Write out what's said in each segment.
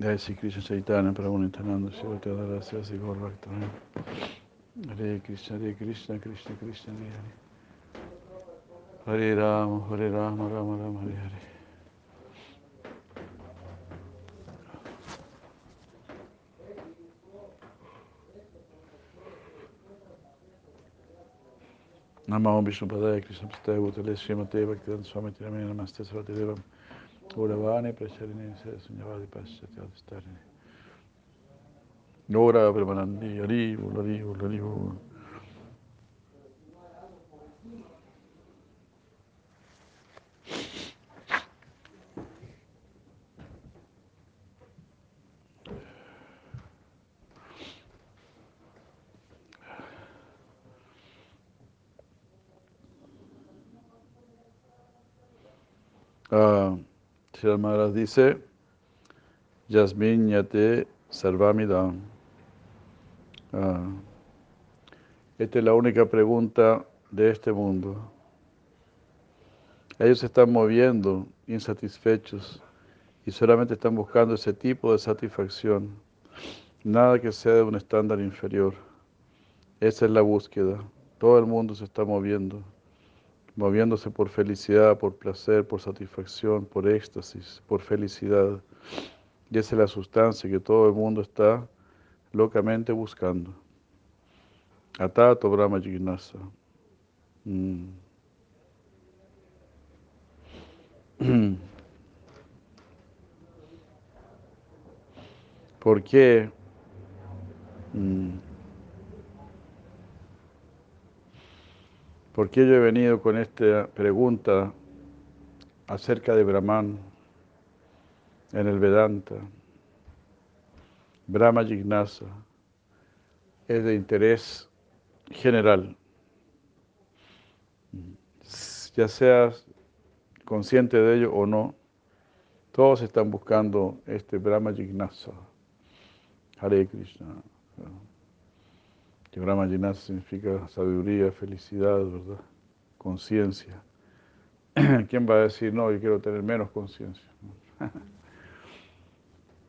Jai Sri Krishna Chaitanya Prabhu Nityananda Shivati Adharasya Sri Gaur Bhaktan Hare Krishna Hare Krishna Krishna Krishna Hare Hare. Hare Rama Hare Rama Rama Rama Hare Hare. Namo Vishnu Padaya Krishna Pastaya Bhutale Srimate Bhaktivedanta Swami Tirame Namaste Sarvati Devam Gauravani Pracharine Sunyavadi Paschati Adhistarine Premanandi Hari Hari Hari Shri Maharaj dice, Yasmin Yate Sarvamidam. Uh, esta es la única pregunta de este mundo. Ellos se están moviendo insatisfechos y solamente están buscando ese tipo de satisfacción. Nada que sea de un estándar inferior. Esa es la búsqueda. Todo el mundo se está moviendo moviéndose por felicidad, por placer, por satisfacción, por éxtasis, por felicidad. Y esa es la sustancia que todo el mundo está locamente buscando. Atato Brahma Jignasa. Mm. ¿Por qué? Mm. ¿Por qué yo he venido con esta pregunta acerca de Brahman en el Vedanta? Brahma Jignasa es de interés general. Ya seas consciente de ello o no, todos están buscando este Brahma Jignasa. Hare Krishna. Que Brahma significa sabiduría, felicidad, ¿verdad? Conciencia. ¿Quién va a decir, no, yo quiero tener menos conciencia?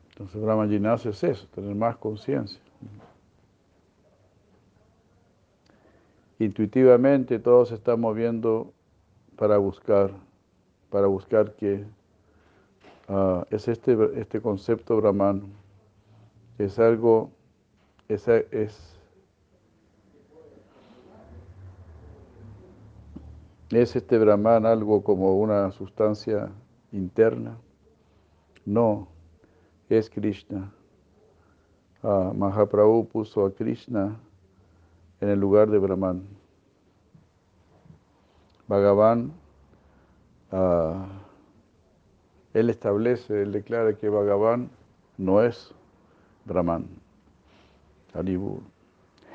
Entonces Brahma Jignasa es eso, tener más conciencia. Intuitivamente todos se están moviendo para buscar, para buscar que uh, es este, este concepto brahmano. Es algo, es, es ¿Es este Brahman algo como una sustancia interna? No, es Krishna. Ah, Mahaprabhu puso a Krishna en el lugar de Brahman. Bhagavan, ah, él establece, él declara que Bhagavan no es Brahman. Haribur.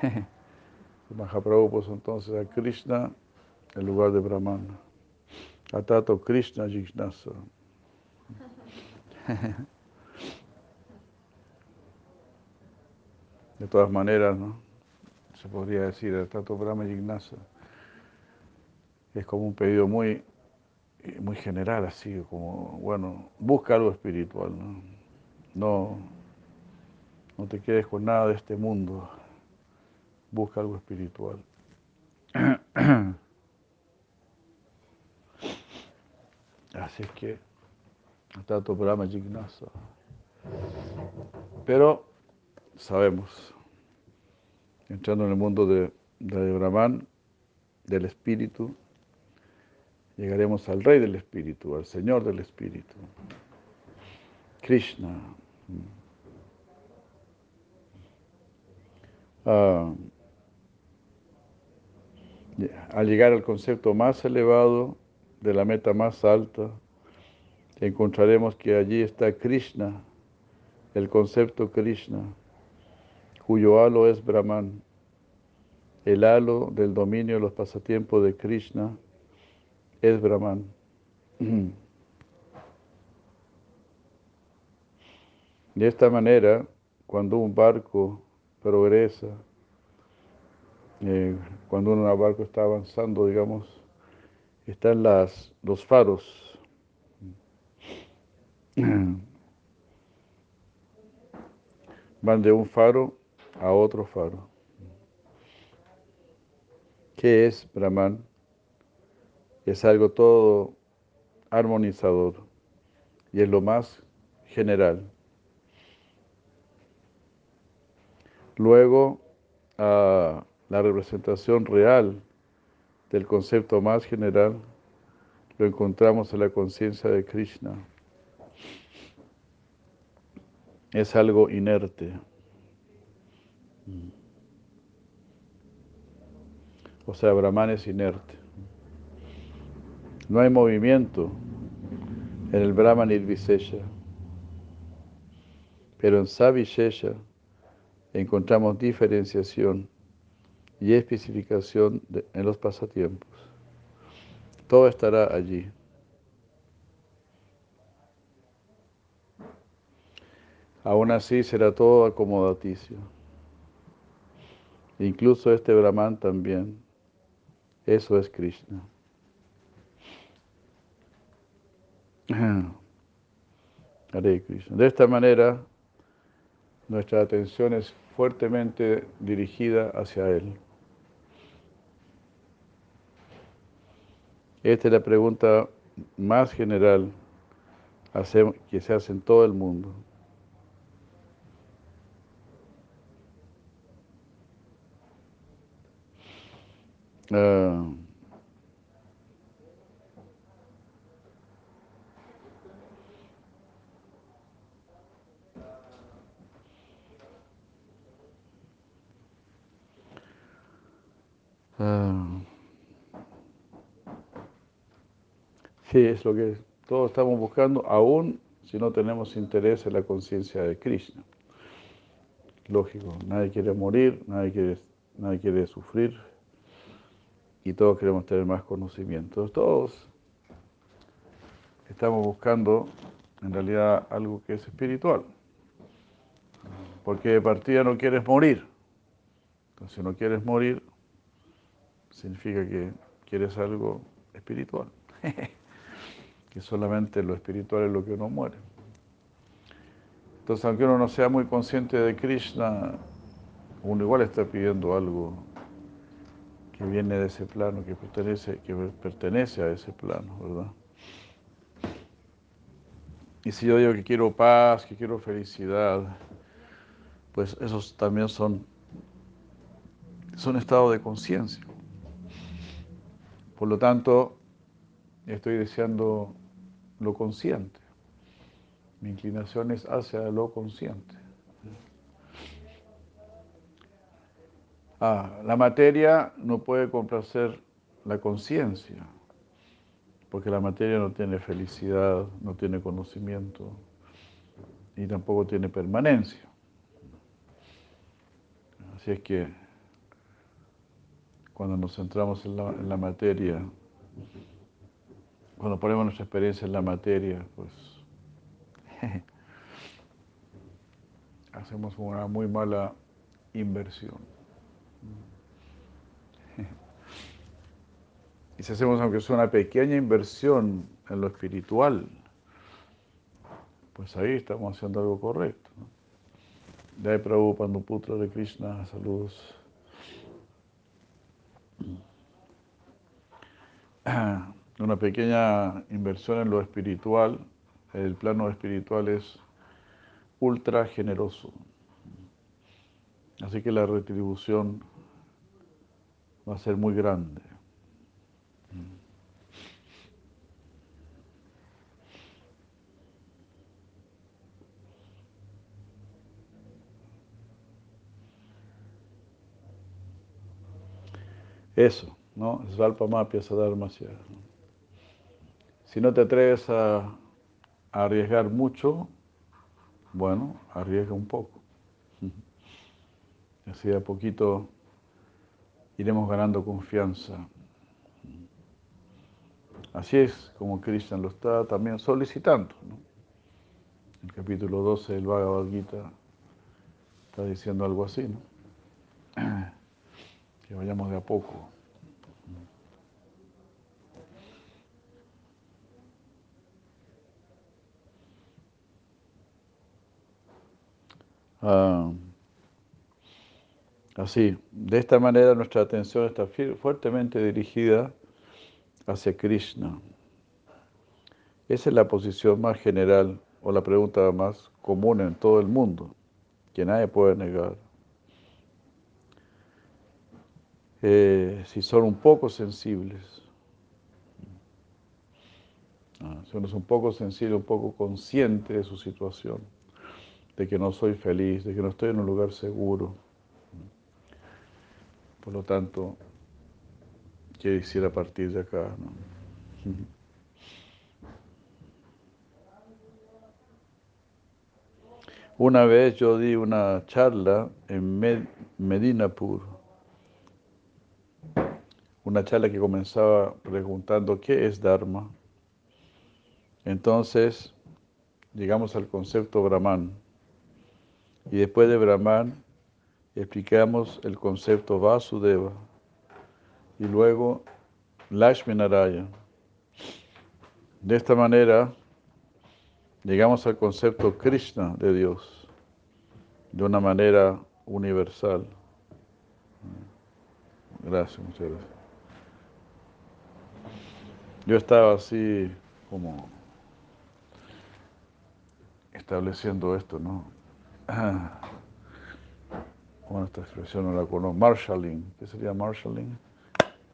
Mahaprabhu puso entonces a Krishna en lugar de Brahman. Atato Krishna Jignasa. De todas maneras, ¿no? Se podría decir, Atato Brahma Jignasa. Es como un pedido muy, muy general, así como, bueno, busca algo espiritual, ¿no? No, no te quedes con nada de este mundo, busca algo espiritual. Es que tu programa Jignasa. Pero sabemos, entrando en el mundo de, de Brahman, del espíritu, llegaremos al rey del espíritu, al señor del espíritu, Krishna. Ah, al llegar al concepto más elevado, de la meta más alta, encontraremos que allí está Krishna, el concepto Krishna, cuyo halo es Brahman, el halo del dominio de los pasatiempos de Krishna es Brahman. De esta manera, cuando un barco progresa, eh, cuando un barco está avanzando, digamos, están las, los faros. Van de un faro a otro faro. ¿Qué es Brahman? Es algo todo armonizador y es lo más general. Luego, la representación real del concepto más general lo encontramos en la conciencia de Krishna. Es algo inerte. O sea, Brahman es inerte. No hay movimiento en el Brahman Nirvisesha. Pero en Savishesha encontramos diferenciación y especificación en los pasatiempos. Todo estará allí. Aún así será todo acomodaticio. Incluso este Brahman también. Eso es Krishna. Krishna. De esta manera, nuestra atención es fuertemente dirigida hacia Él. Esta es la pregunta más general que se hace en todo el mundo. Ah. Sí, es lo que todos estamos buscando, aún si no tenemos interés en la conciencia de Krishna. Lógico, nadie quiere morir, nadie quiere, nadie quiere sufrir y todos queremos tener más conocimientos. Todos estamos buscando en realidad algo que es espiritual. Porque de partida no quieres morir. Entonces, si no quieres morir, significa que quieres algo espiritual. que solamente lo espiritual es lo que uno muere. Entonces, aunque uno no sea muy consciente de Krishna, uno igual está pidiendo algo que viene de ese plano, que pertenece, que pertenece a ese plano, ¿verdad? Y si yo digo que quiero paz, que quiero felicidad, pues esos también son, son estados de conciencia. Por lo tanto, estoy deseando lo consciente. Mi inclinación es hacia lo consciente. Ah, la materia no puede complacer la conciencia, porque la materia no tiene felicidad, no tiene conocimiento y tampoco tiene permanencia. Así es que cuando nos centramos en la, en la materia, cuando ponemos nuestra experiencia en la materia, pues hacemos una muy mala inversión. Y si hacemos aunque sea una pequeña inversión en lo espiritual, pues ahí estamos haciendo algo correcto. De ahí Prabhupada Putra de Krishna, saludos. una pequeña inversión en lo espiritual, el plano espiritual es ultra generoso. Así que la retribución va a ser muy grande. Eso, ¿no? Svalpa Mapia Sadharma si no te atreves a, arriesgar mucho, bueno, arriesga un poco. Así a poquito iremos ganando confianza. Así es como Krishna lo está también solicitando. El capítulo 12 del Bhagavad Gita está diciendo algo así, ¿no? que vayamos de a poco. Ah, así, de esta manera nuestra atención está fuertemente dirigida hacia Krishna. Esa es la posición más general o la pregunta más común en todo el mundo, que nadie puede negar. Eh, si son un poco sensibles, ah, si uno es un poco sensible, un poco consciente de su situación, de que no soy feliz, de que no estoy en un lugar seguro. Por lo tanto, ¿qué hiciera a partir de acá? Una vez yo di una charla en Medinapur, una charla que comenzaba preguntando qué es Dharma. Entonces llegamos al concepto Brahman y después de Brahman explicamos el concepto Vasudeva y luego Lakshmi Narayana. De esta manera llegamos al concepto Krishna de Dios de una manera universal. Gracias, muchas gracias. Yo estaba así como estableciendo esto, ¿no? Bueno, esta expresión no la conozco. Marshalling. ¿Qué sería marshalling?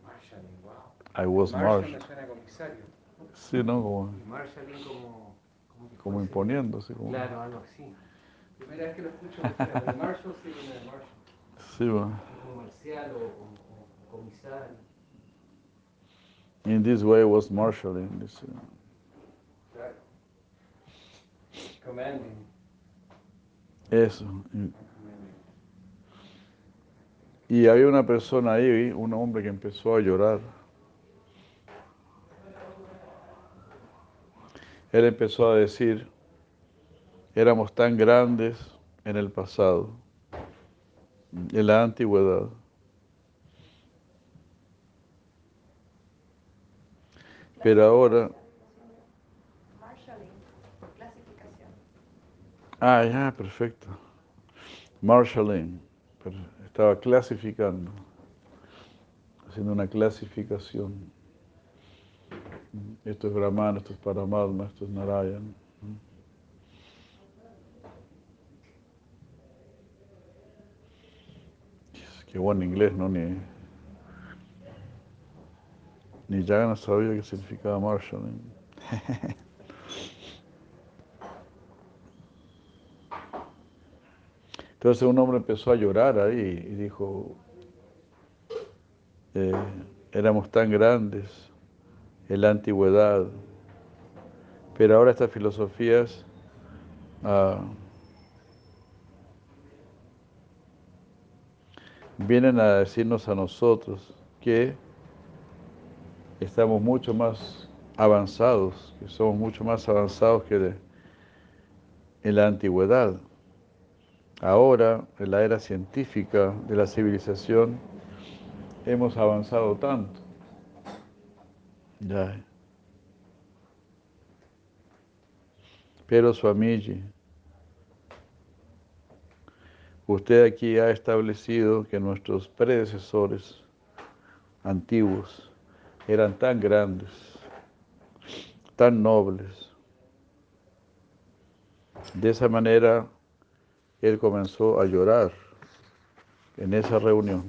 Marshalling, wow. I was Marshall marshal. suena comisario. Sí, ¿no? Como, marshalling como... Como, como fuese- imponiéndose. Como, Claro, algo así. Primera vez que lo escucho, Marshall sí viene de Marshall. Sí, bueno. Como marcial o, o- o comisario. In this way was marshalling. This, uh. Commanding. eso. Y había una persona ahí, un hombre que empezó a llorar. Él empezó a decir, éramos tan grandes en el pasado, en la antigüedad. Pero ahora, Marshalling, clasificación. ah, ya, perfecto. Marshalling, estaba clasificando, haciendo una clasificación. Esto es Brahman, esto es Paramatma, esto es Narayan. Qué buen inglés, ¿no? Ni, ni Jagana sabía qué significaba marshalling. Entonces un hombre empezó a llorar ahí y dijo, eh, éramos tan grandes en la antigüedad, pero ahora estas filosofías ah, vienen a decirnos a nosotros que estamos mucho más avanzados, que somos mucho más avanzados que en la antigüedad. Ahora, en la era científica de la civilización, hemos avanzado tanto. Ya. Pero Swamiji, usted aquí ha establecido que nuestros predecesores antiguos eran tan grandes, tan nobles. De esa manera, él comenzó a llorar en esa reunión.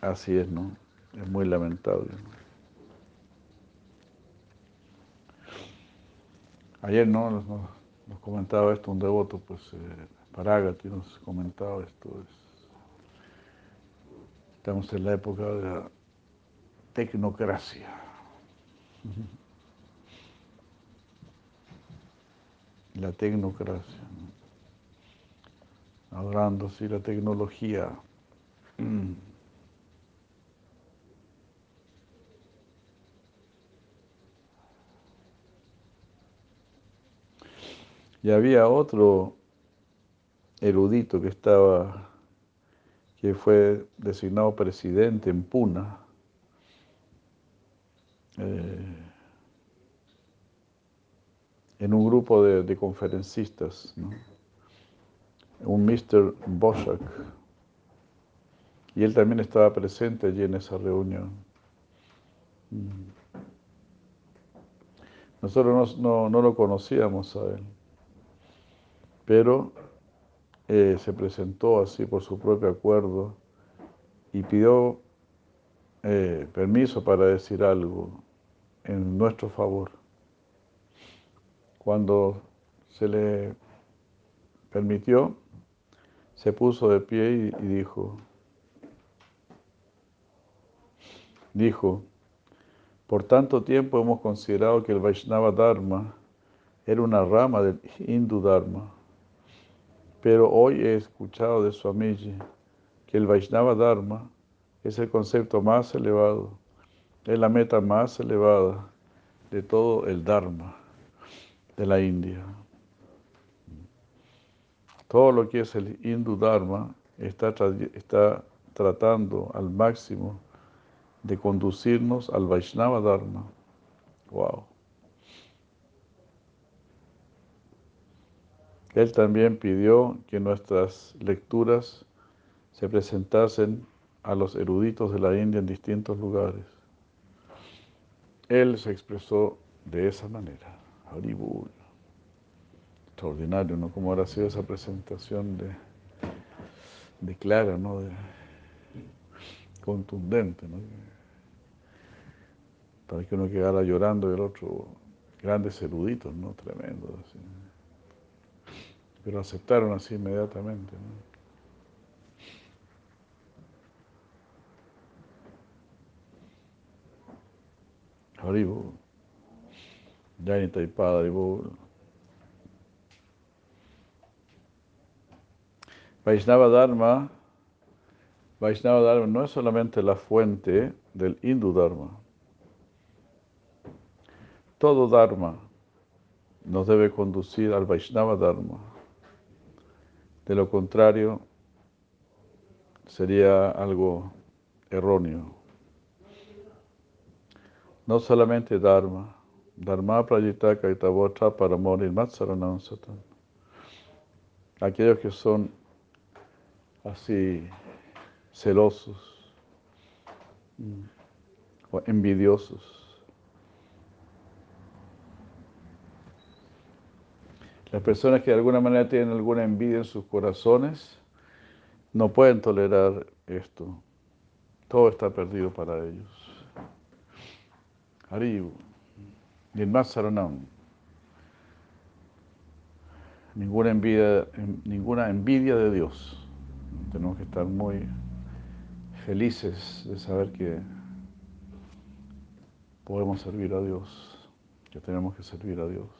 Así es, ¿no? Es muy lamentable. Ayer, ¿no? Nos comentaba esto un devoto, pues, eh, Paragati nos comentaba esto. es- estamos en la época de la tecnocracia. La tecnocracia. ¿no? Adorando así la tecnología. Y había otro erudito que estaba, que fue designado presidente en Puna. Eh, en un grupo de, conferencistas, ¿no? un Mr. Boschak, y él también estaba presente allí en esa reunión. Mm. Nosotros no, no, lo conocíamos a él, pero eh, se presentó así por su propio acuerdo y pidió eh, permiso para decir algo en nuestro favor. Cuando se le permitió, se puso de pie y, y dijo, dijo, por tanto tiempo hemos considerado que el Vaishnava Dharma era una rama del Hindu Dharma, pero hoy he escuchado de Swamiji que el Vaishnava Dharma es el concepto más elevado, es la meta más elevada de todo el Dharma de la India. Todo lo que es el Hindu Dharma está, está tratando al máximo de conducirnos al Vaishnava Dharma. Wow. Él también pidió que nuestras lecturas se presentasen a los eruditos de la India en distintos lugares. Él se expresó de esa manera. Haribul. Extraordinario, ¿no? Como ahora sido esa presentación de, de clara, ¿no? De, contundente, ¿no? para que uno quedara llorando y el otro, grandes eruditos, ¿no? Tremendos, así. Pero aceptaron así inmediatamente, ¿no? Haribo, Jani Taipada. Vaishnava Dharma, Vaishnava Dharma no es solamente la fuente del Hindu Dharma. Todo Dharma nos debe conducir al Vaishnava Dharma. De lo contrario, sería algo erróneo. No solamente Dharma, Dharma prayita kaitavotra para morir matsaranam satan. Aquellos que son así celosos mm, o envidiosos Las personas que de alguna manera tienen alguna envidia en sus corazones no pueden tolerar esto. Todo está perdido para ellos. Haribu, más Saranam. Ninguna envidia, ninguna envidia de Dios. Tenemos que estar muy felices de saber que podemos servir a Dios, que tenemos que servir a Dios.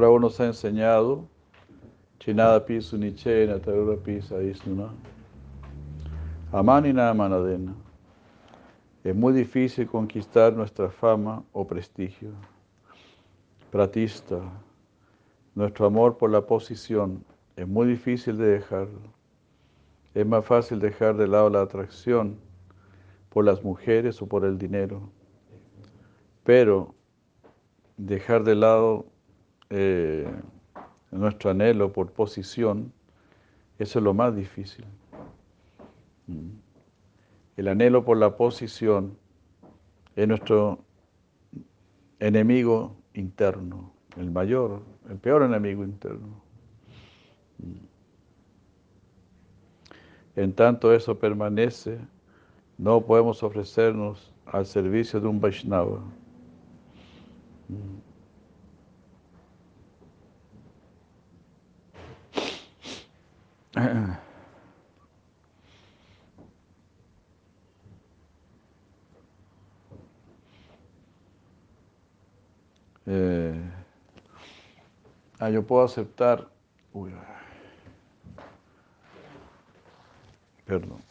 Mahaprabhu nos ha enseñado, Chinada pisu nichena, tarura pisa isnuna, amanina manadena. Es muy difícil conquistar nuestra fama o prestigio. Pratista, nuestro amor por la posición es muy difícil de dejarlo. Es más fácil dejar de lado la atracción por las mujeres o por el dinero. Pero dejar de lado eh, nuestro anhelo por posición, eso es lo más difícil. Mm. El anhelo por la posición es nuestro enemigo interno, el mayor, el peor enemigo interno. Mm. En tanto eso permanece, no podemos ofrecernos al servicio de un Vaishnava. Eh, ah, yo puedo aceptar. Uy, perdón.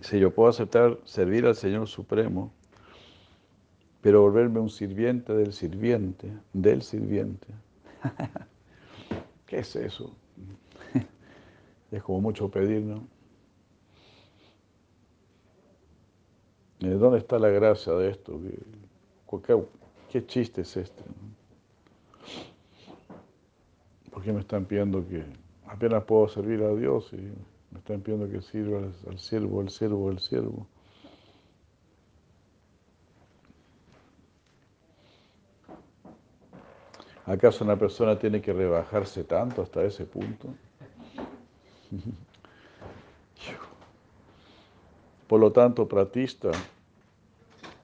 Si yo puedo aceptar servir al Señor Supremo, pero volverme un sirviente del sirviente, del sirviente. ¿Qué es eso? Es como mucho pedir, ¿no? ¿De dónde está la gracia de esto? ¿Qué, qué chiste es este? ¿Por qué me están pidiendo que apenas puedo servir a Dios y me están pidiendo que sirva al, siervo, al siervo, al siervo. ¿Acaso una persona tiene que rebajarse tanto hasta ese punto? Por lo tanto, pratista,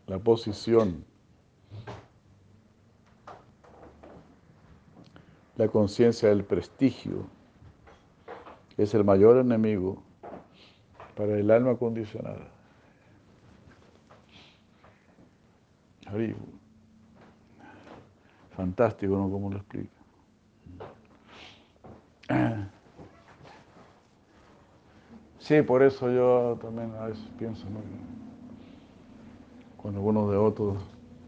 la posición, la conciencia del prestigio, es el mayor enemigo para el alma condicionada. Fantástico, ¿no? ¿Cómo lo explica? Sí, por eso yo también a veces pienso, ¿no? Cuando uno de otros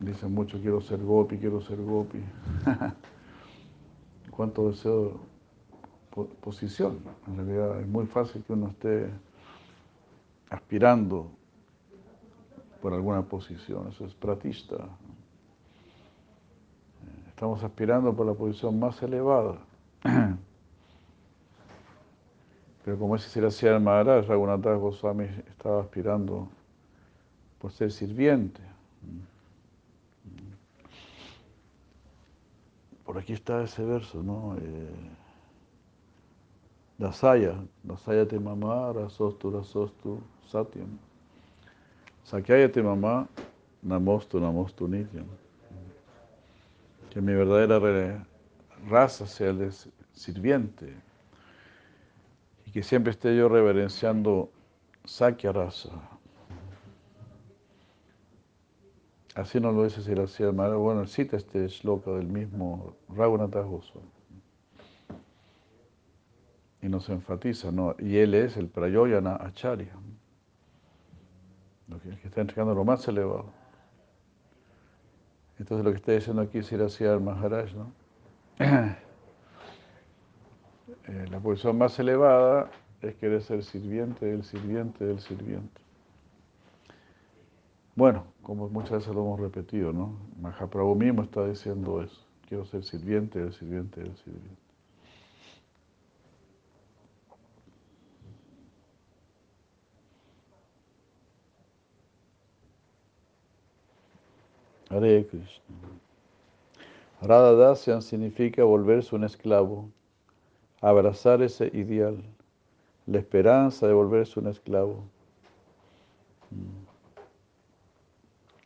dicen mucho, quiero ser gopi, quiero ser gopi. ¿Cuánto deseo posición. En realidad es muy fácil que uno esté aspirando por alguna posición, eso es pratista. Estamos aspirando por la posición más elevada. Pero como ese Siracía el Maharaj, Raghunatha Goswami estaba aspirando por ser sirviente. Por aquí está ese verso, ¿no? Eh, Dasaya, Dasaya te mamá, rasostu, rasostu, satyam. Sakyaya te mamá, namostu, namostu nityam. Que mi verdadera raza sea el sirviente y que siempre esté yo reverenciando Sakya raza. Así nos lo dice Siracía Bueno, cita este shloka del mismo Raghunatha Goswami y nos enfatiza, ¿no? Y él es el Prayoyana Acharya, el que está entregando lo más elevado. Entonces lo que está diciendo aquí es ir hacia el Maharaj, ¿no? Eh, la posición más elevada es querer ser sirviente del sirviente del sirviente. Bueno, como muchas veces lo hemos repetido, ¿no? Mahaprabhu mismo está diciendo eso. Quiero ser sirviente del sirviente del sirviente. Hare Krishna. Significa volverse un esclavo, abrazar ese ideal, la esperanza de volverse un esclavo. Mm.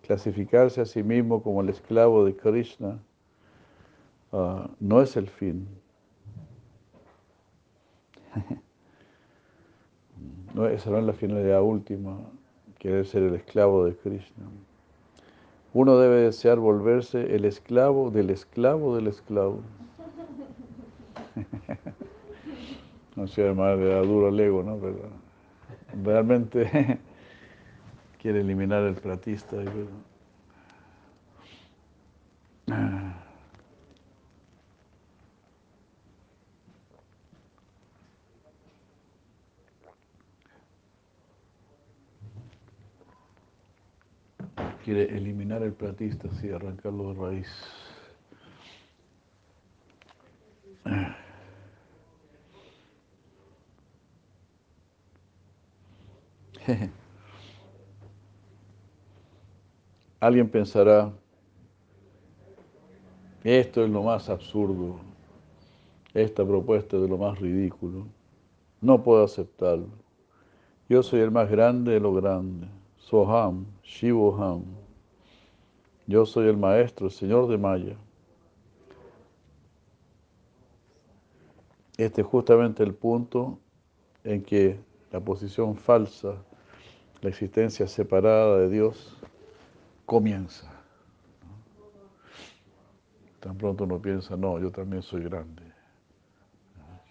Clasificarse a sí mismo como el esclavo de Krishna ah, no es el fin. no, esa no es la finalidad última, querer ser el esclavo de Krishna. Uno debe desear volverse el esclavo del esclavo del esclavo. no sé, le da duro el ego, ¿no? Pero realmente quiere eliminar el platista. Quiere eliminar el platista, así, arrancarlo de raíz. Alguien pensará, Esto es lo más absurdo. Esta propuesta es de lo más ridículo. No puedo aceptarlo. Yo soy el más grande de lo grande. Soham, Shivoham. Yo soy el maestro, el señor de Maya. Este es justamente el punto en que la posición falsa, la existencia separada de Dios, comienza. Tan pronto uno piensa, no, yo también soy grande,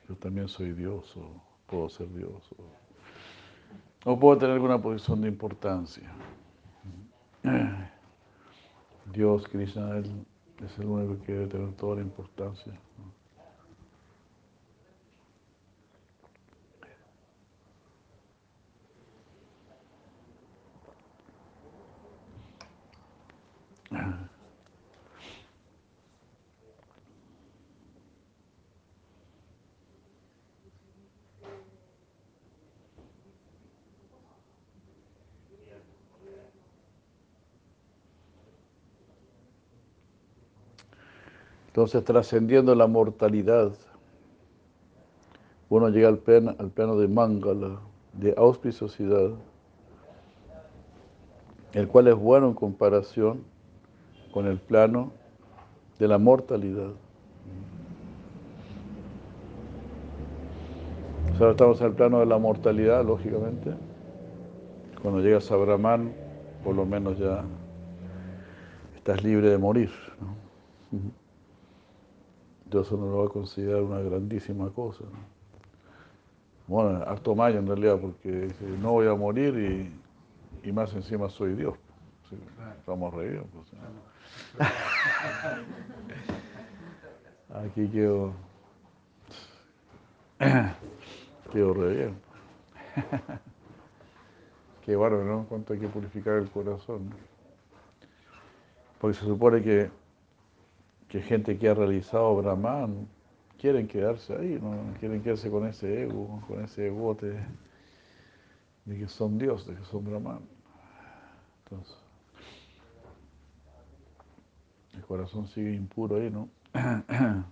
yo también soy Dios o puedo ser Dios o puedo tener alguna posición de importancia. Dios, Krishna, es el único que debe tener toda la importancia. Entonces, trascendiendo la mortalidad, uno llega al plano, de Mangala, de auspiciosidad, el cual es bueno en comparación con el plano de la mortalidad. Ahora estamos en el plano de la mortalidad, lógicamente. Cuando llegas a Brahman, por lo menos ya estás libre de morir. ¿no? Dios uno lo va a considerar una grandísima cosa. ¿no? Bueno, harto mayo en realidad, porque no voy a morir y, y más encima soy Dios. Sí, a reír. Pues, ¿no? Aquí quedo, quedo re bien. Qué bárbaro, ¿no? Cuánto hay que purificar el corazón. ¿no? Porque se supone que que gente que ha realizado Brahman quieren quedarse ahí, no quieren quedarse con ese ego, con ese egote de que son Dios, de que son Brahman. Entonces, el corazón sigue impuro ahí, ¿no?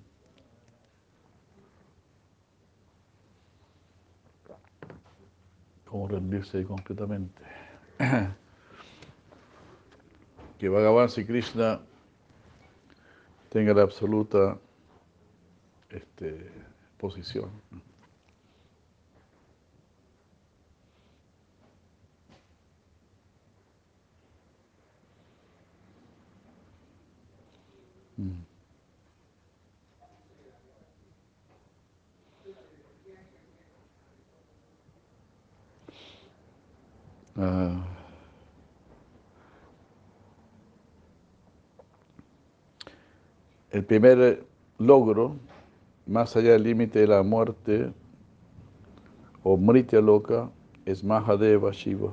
Como rendirse ahí completamente. Que Bhagavan y Krishna tenga la absoluta este, posición. Mm. Ah. El primer logro, más allá del límite de la muerte o mritya loca, es Mahadeva Shiva.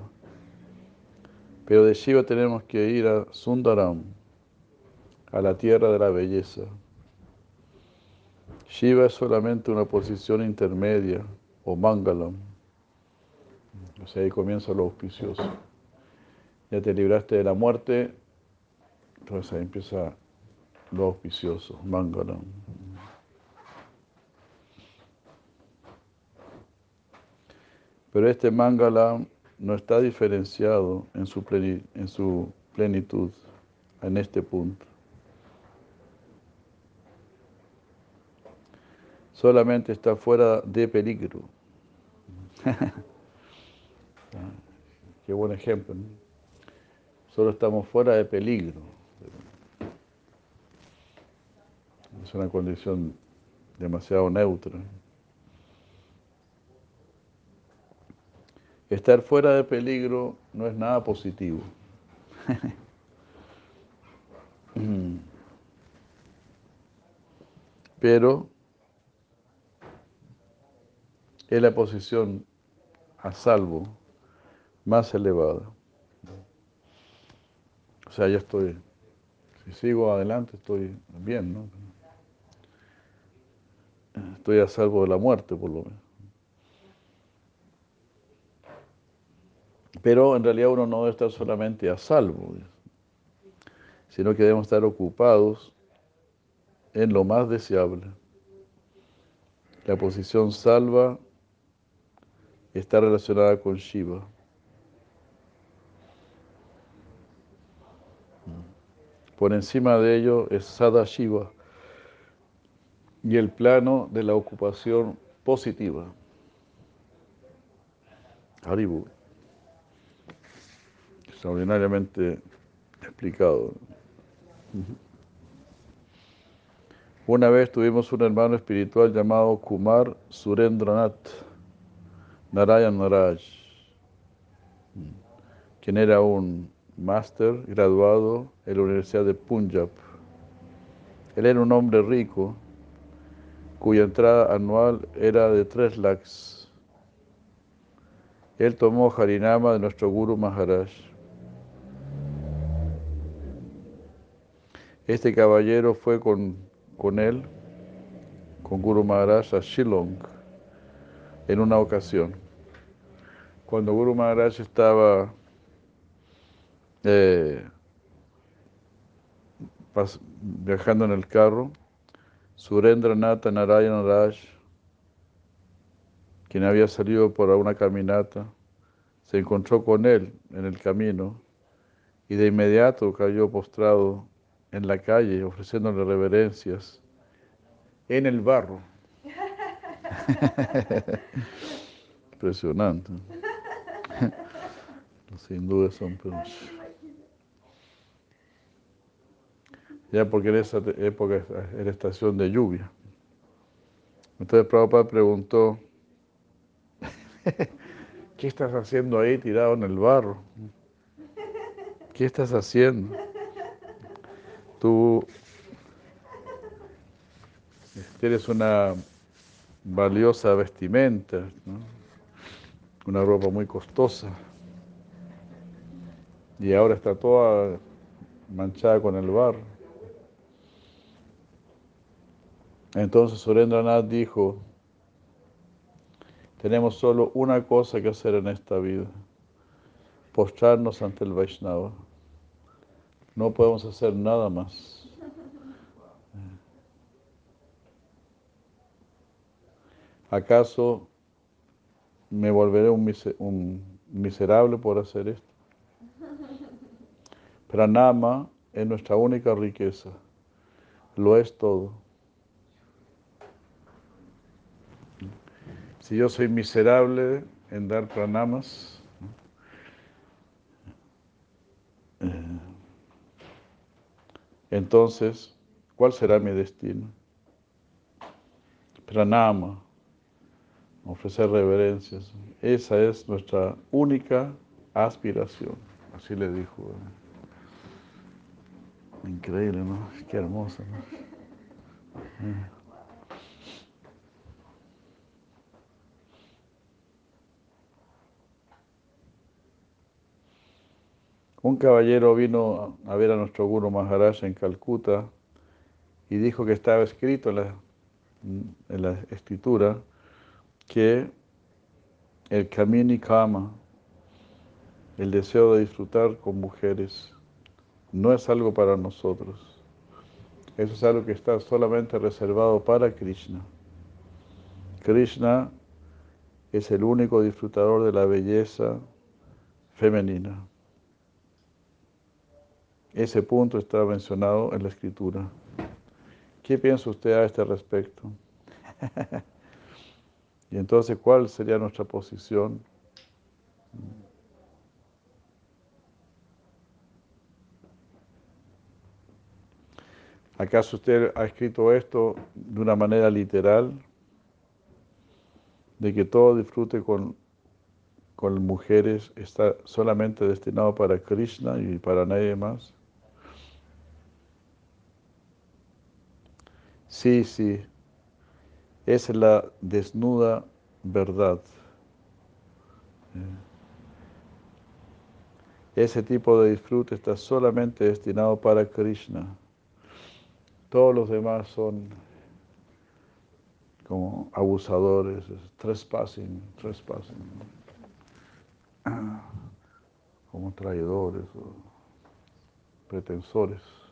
Pero de Shiva tenemos que ir a Sundaram, a la tierra de la belleza. Shiva es solamente una posición intermedia o Mangalam. O sea, ahí comienza lo auspicioso. Ya te libraste de la muerte, entonces ahí empieza lo auspicioso, Mangalam. Pero este Mangalam no está diferenciado en su, en su plenitud en este punto. Solamente está fuera de peligro. Qué buen ejemplo. Solo estamos fuera de peligro. Es una condición demasiado neutra. Estar fuera de peligro no es nada positivo. Pero es la posición a salvo más elevada. O sea, yo estoy, si sigo adelante, estoy bien, ¿no? Estoy a salvo de la muerte, por lo menos. Pero en realidad uno no debe estar solamente a salvo, sino que debemos estar ocupados en lo más deseable. La posición salva está relacionada con Shiva. Por encima de ello es Sada Shiva y el plano de la ocupación positiva. Haribu. Extraordinariamente explicado. Una vez tuvimos un hermano espiritual llamado Kumar Surendranath Narayan Naraj, quien era un máster graduado en la Universidad de Punjab. Él era un hombre rico cuya entrada anual era de tres lakhs. Él tomó Harinama de nuestro Guru Maharaj. Este caballero fue con, con él, con Guru Maharaj, a Shillong en una ocasión. Cuando Guru Maharaj estaba eh, viajando en el carro, Surendra Nata Narayana Raj, quien había salido por una caminata, se encontró con él en el camino y de inmediato cayó postrado en la calle ofreciéndole reverencias en el barro. Impresionante. Los hindúes son ya porque en esa época era estación de lluvia. Entonces Prabhupada preguntó, ¿qué estás haciendo ahí tirado en el barro? ¿Qué estás haciendo? Tú tienes una valiosa vestimenta, una ropa muy costosa, y ahora está toda manchada con el barro. Entonces Surendranath dijo, tenemos solo una cosa que hacer en esta vida, postrarnos ante el Vaishnava. No podemos hacer nada más. ¿Acaso me volveré un, miserable por hacer esto? Pranama es nuestra única riqueza, lo es todo. Si yo soy miserable en dar pranamas, eh, entonces, ¿cuál será mi destino? Pranama, ofrecer reverencias. Esa es nuestra única aspiración. Así le dijo. Increíble, ¿no? Qué hermoso, ¿no? Un caballero vino a ver a nuestro Guru Maharaj en Calcuta y dijo que estaba escrito en la, escritura que el kamini kama, el deseo de disfrutar con mujeres, no es algo para nosotros. Eso es algo que está solamente reservado para Krishna. Krishna es el único disfrutador de la belleza femenina. Ese punto está mencionado en la escritura. ¿Qué piensa usted a este respecto? y entonces, ¿cuál sería nuestra posición? ¿Acaso usted ha escrito esto de una manera literal? De que todo disfrute con, con mujeres está solamente destinado para Krishna y para nadie más. Sí, sí, es la desnuda verdad. Ese tipo de disfrute está solamente destinado para Krishna. Todos los demás son como abusadores, trespassing, trespassing, como traidores pretensores.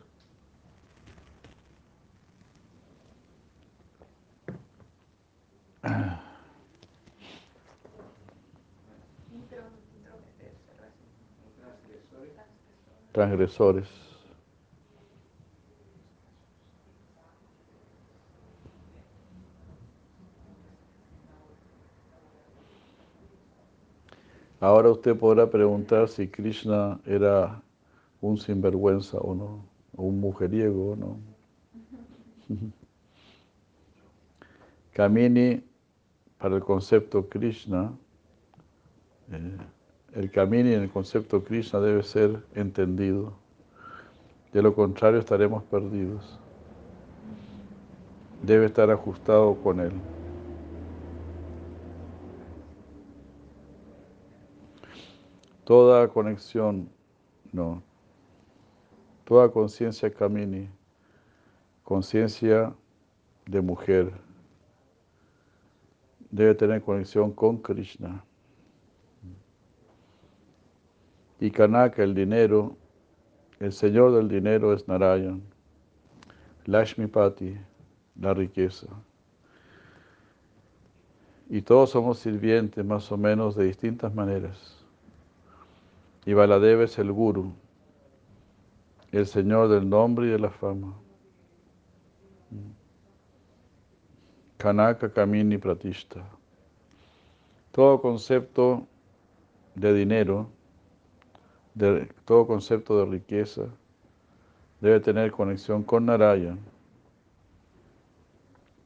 Transgresores. Ahora usted podrá preguntar si Krishna era un sinvergüenza o no, un mujeriego o no. Kamini, para el concepto Krishna, eh, el Kamini en el concepto Krishna debe ser entendido. De lo contrario estaremos perdidos. Debe estar ajustado con él. Toda conexión, no. Toda conciencia Kamini, conciencia de mujer, debe tener conexión con Krishna. Y Kanaka, el dinero, el señor del dinero es Narayan. Lashmipati, la riqueza. Y todos somos sirvientes más o menos de distintas maneras. Y Baladeva es el guru, el señor del nombre y de la fama. Kanaka Kamini Pratishta. Todo concepto de dinero, de, todo concepto de riqueza, debe tener conexión con Narayan.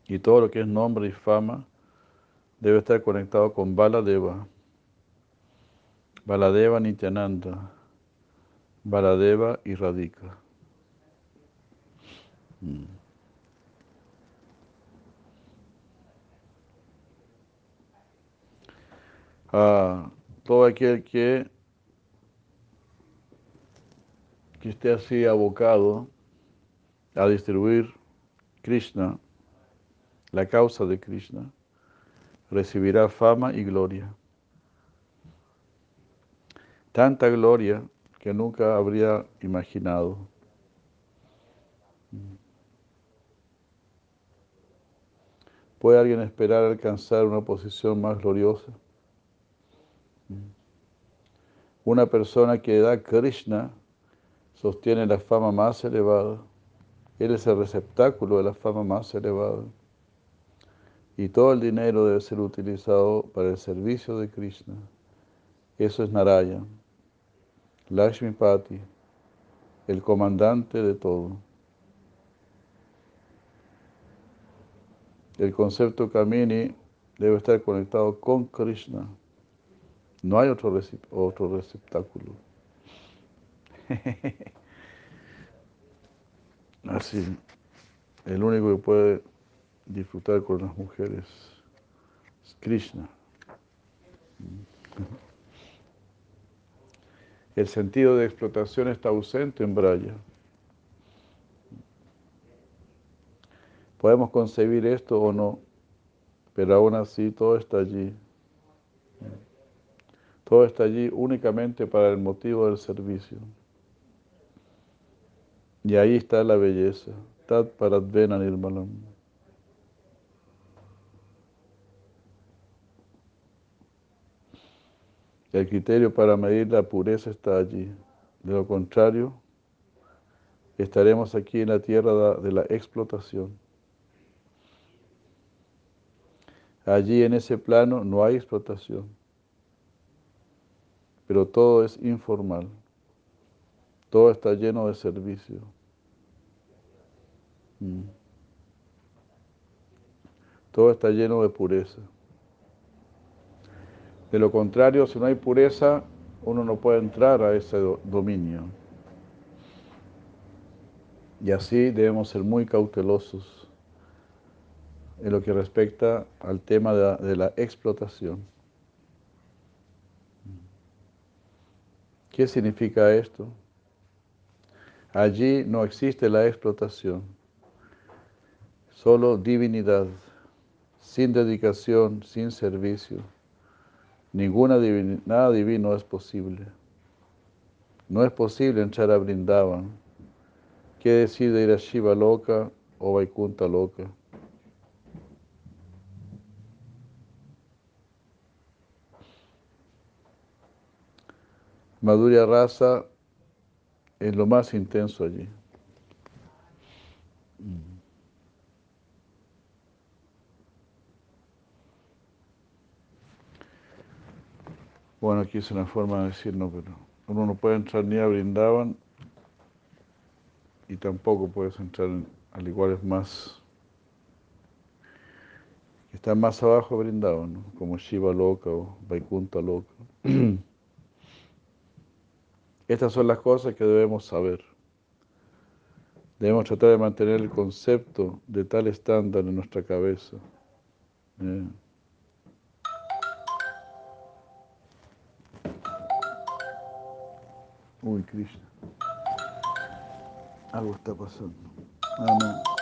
Y todo lo que es nombre y fama debe estar conectado con Baladeva. Baladeva Nityananda, Baladeva y Radhika. Mm. Ah, todo aquel que, que esté así abocado a distribuir Krishna, la causa de Krishna, recibirá fama y gloria tanta gloria que nunca habría imaginado. ¿Puede alguien esperar alcanzar una posición más gloriosa? Una persona que da Krishna sostiene la fama más elevada. Él es el receptáculo de la fama más elevada. Y todo el dinero debe ser utilizado para el servicio de Krishna. Eso es Narayana. Lakshmipati, el comandante de todo. El concepto Kamini debe estar conectado con Krishna. No hay otro, otro receptáculo. Así, el único que puede disfrutar con las mujeres es Krishna. El sentido de explotación está ausente en Braya. Podemos concebir esto o no, pero aún así todo está allí. Todo está allí únicamente para el motivo del servicio. Y ahí está la belleza. Tat paradvena nirmalam. El criterio para medir la pureza está allí. De lo contrario, estaremos aquí en la tierra de la explotación. Allí en ese plano no hay explotación, pero todo es informal, todo está lleno de servicio. Todo está lleno de pureza. De lo contrario, si no hay pureza, uno no puede entrar a ese dominio. Y así debemos ser muy cautelosos en lo que respecta al tema de la, explotación. ¿Qué significa esto? Allí no existe la explotación, solo divinidad, sin dedicación, sin servicio Ninguna nada divino es posible. No es posible entrar a Brindavan. ¿Qué decide ir a Shiva loca o Vaikunta loca? Madhurya Rasa es lo más intenso allí. Bueno, aquí es una forma de decir, no, pero uno no puede entrar ni a Brindavan y tampoco puedes entrar al igual es más que están más abajo de Brindavan, ¿no? como Shiva Loka o Vaikunta Loka. Estas son las cosas que debemos saber. Debemos tratar de mantener el concepto de tal estándar en nuestra cabeza. ¿eh? Uy, Krishna. Algo está pasando. No.